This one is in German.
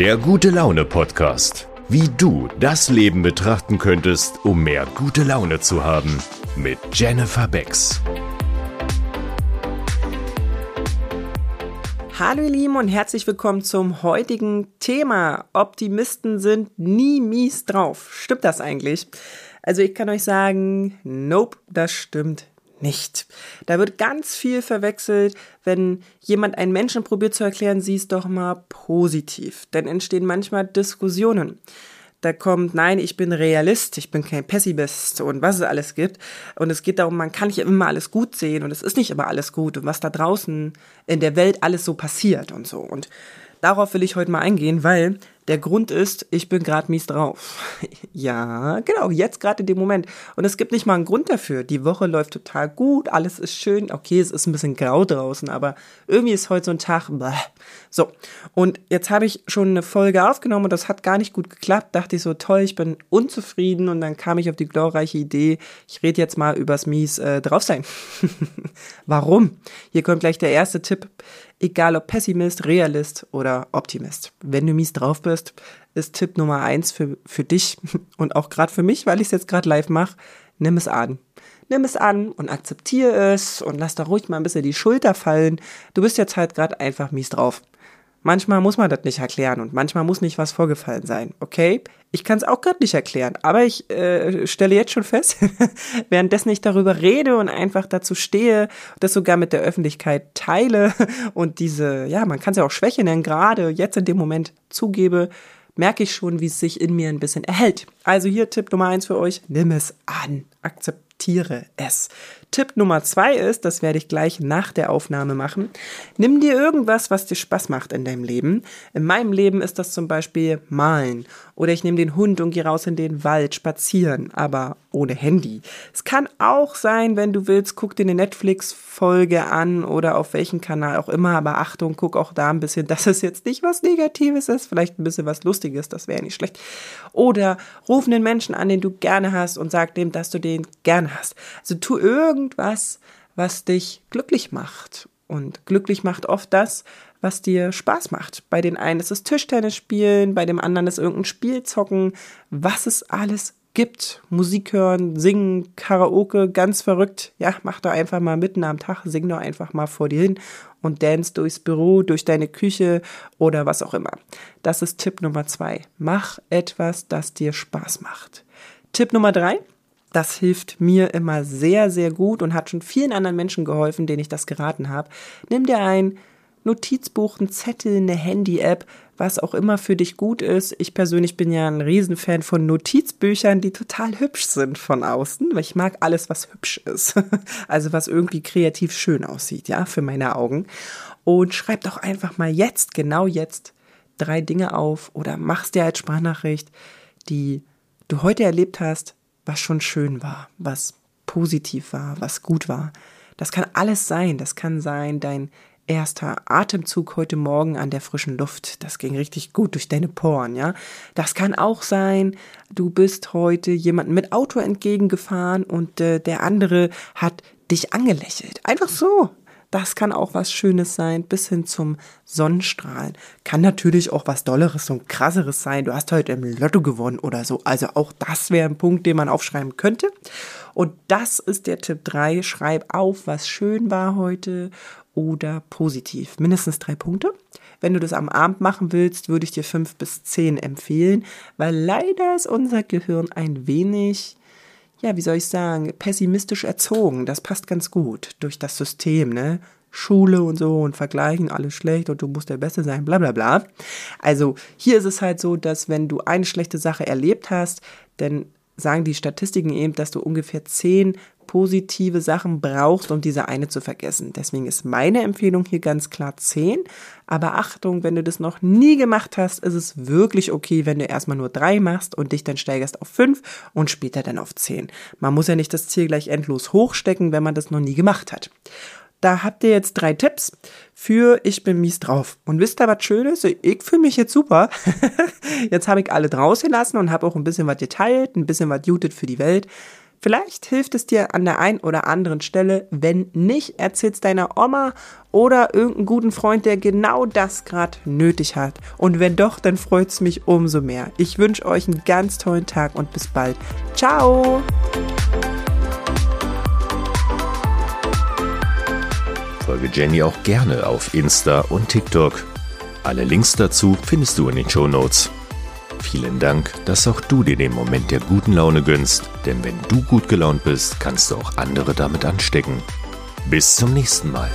Der gute Laune Podcast. Wie du das Leben betrachten könntest, um mehr gute Laune zu haben. Mit Jennifer Becks. Hallo ihr Lieben und herzlich willkommen zum heutigen Thema. Optimisten sind nie mies drauf. Stimmt das eigentlich? Also ich kann euch sagen, nope, das stimmt nicht. Da wird ganz viel verwechselt, wenn jemand einen Menschen probiert zu erklären, sieh es doch mal positiv. Dann entstehen manchmal Diskussionen. Da kommt, nein, ich bin Realist, ich bin kein Pessimist und was es alles gibt. Und es geht darum, man kann nicht immer alles gut sehen und es ist nicht immer alles gut und was da draußen in der Welt alles so passiert und so. Und darauf will ich heute mal eingehen, weil der Grund ist, ich bin gerade mies drauf. ja, genau, jetzt gerade in dem Moment. Und es gibt nicht mal einen Grund dafür. Die Woche läuft total gut, alles ist schön. Okay, es ist ein bisschen grau draußen, aber irgendwie ist heute so ein Tag. Bäh. So, und jetzt habe ich schon eine Folge aufgenommen und das hat gar nicht gut geklappt. Dachte ich so, toll, ich bin unzufrieden und dann kam ich auf die glorreiche Idee, ich rede jetzt mal übers mies äh, drauf sein. Warum? Hier kommt gleich der erste Tipp egal ob Pessimist, Realist oder Optimist. Wenn du mies drauf bist, ist Tipp Nummer eins für, für dich und auch gerade für mich, weil ich es jetzt gerade live mache, nimm es an. Nimm es an und akzeptiere es und lass da ruhig mal ein bisschen die Schulter fallen. Du bist jetzt halt gerade einfach mies drauf. Manchmal muss man das nicht erklären und manchmal muss nicht was vorgefallen sein, okay? Ich kann es auch gerade nicht erklären, aber ich äh, stelle jetzt schon fest, währenddessen ich darüber rede und einfach dazu stehe, das sogar mit der Öffentlichkeit teile und diese, ja, man kann es ja auch Schwäche nennen, gerade jetzt in dem Moment zugebe, merke ich schon, wie es sich in mir ein bisschen erhält. Also hier Tipp Nummer eins für euch, nimm es an, akzeptiere es. Tipp Nummer zwei ist, das werde ich gleich nach der Aufnahme machen, nimm dir irgendwas, was dir Spaß macht in deinem Leben. In meinem Leben ist das zum Beispiel Malen oder ich nehme den Hund und gehe raus in den Wald spazieren, aber ohne Handy. Es kann auch sein, wenn du willst, guck dir eine Netflix-Folge an oder auf welchen Kanal auch immer, aber Achtung, guck auch da ein bisschen, dass es jetzt nicht was Negatives ist, vielleicht ein bisschen was Lustiges, das wäre nicht schlecht. Oder ruf einen Menschen an, den du gerne hast und sag dem, dass du den gerne hast. Also tu irgendwas irgendwas, was dich glücklich macht. Und glücklich macht oft das, was dir Spaß macht. Bei den einen ist es Tischtennis spielen, bei dem anderen ist irgendein Spiel zocken, was es alles gibt. Musik hören, singen, Karaoke, ganz verrückt. Ja, mach doch einfach mal mitten am Tag, sing doch einfach mal vor dir hin und dance durchs Büro, durch deine Küche oder was auch immer. Das ist Tipp Nummer zwei. Mach etwas, das dir Spaß macht. Tipp Nummer drei. Das hilft mir immer sehr, sehr gut und hat schon vielen anderen Menschen geholfen, denen ich das geraten habe. Nimm dir ein Notizbuch, ein Zettel, eine Handy-App, was auch immer für dich gut ist. Ich persönlich bin ja ein Riesenfan von Notizbüchern, die total hübsch sind von außen, weil ich mag alles, was hübsch ist. Also was irgendwie kreativ schön aussieht, ja, für meine Augen. Und schreib doch einfach mal jetzt, genau jetzt, drei Dinge auf oder mach's dir als Sprachnachricht, die du heute erlebt hast, was schon schön war, was positiv war, was gut war. Das kann alles sein. Das kann sein dein erster Atemzug heute Morgen an der frischen Luft. Das ging richtig gut durch deine Poren, ja. Das kann auch sein, du bist heute jemandem mit Auto entgegengefahren und äh, der andere hat dich angelächelt. Einfach so. Das kann auch was Schönes sein, bis hin zum Sonnenstrahlen. Kann natürlich auch was Dolleres und Krasseres sein. Du hast heute im Lotto gewonnen oder so. Also auch das wäre ein Punkt, den man aufschreiben könnte. Und das ist der Tipp 3. Schreib auf, was schön war heute oder positiv. Mindestens drei Punkte. Wenn du das am Abend machen willst, würde ich dir fünf bis zehn empfehlen, weil leider ist unser Gehirn ein wenig ja, wie soll ich sagen, pessimistisch erzogen. Das passt ganz gut durch das System, ne? Schule und so und vergleichen, alles schlecht und du musst der Beste sein, bla bla bla. Also hier ist es halt so, dass wenn du eine schlechte Sache erlebt hast, dann sagen die Statistiken eben, dass du ungefähr zehn positive Sachen brauchst, um diese eine zu vergessen. Deswegen ist meine Empfehlung hier ganz klar 10. Aber Achtung, wenn du das noch nie gemacht hast, ist es wirklich okay, wenn du erstmal nur drei machst und dich dann steigerst auf fünf und später dann auf 10. Man muss ja nicht das Ziel gleich endlos hochstecken, wenn man das noch nie gemacht hat. Da habt ihr jetzt drei Tipps für Ich bin mies drauf. Und wisst ihr, was Schönes? Ich fühle mich jetzt super. jetzt habe ich alle draußen lassen und habe auch ein bisschen was geteilt, ein bisschen was jutet für die Welt. Vielleicht hilft es dir an der einen oder anderen Stelle. Wenn nicht, erzähl's deiner Oma oder irgendeinen guten Freund, der genau das gerade nötig hat. Und wenn doch, dann freut's mich umso mehr. Ich wünsche euch einen ganz tollen Tag und bis bald. Ciao! Folge Jenny auch gerne auf Insta und TikTok. Alle Links dazu findest du in den Show Notes. Vielen Dank, dass auch du dir den Moment der guten Laune gönnst, denn wenn du gut gelaunt bist, kannst du auch andere damit anstecken. Bis zum nächsten Mal.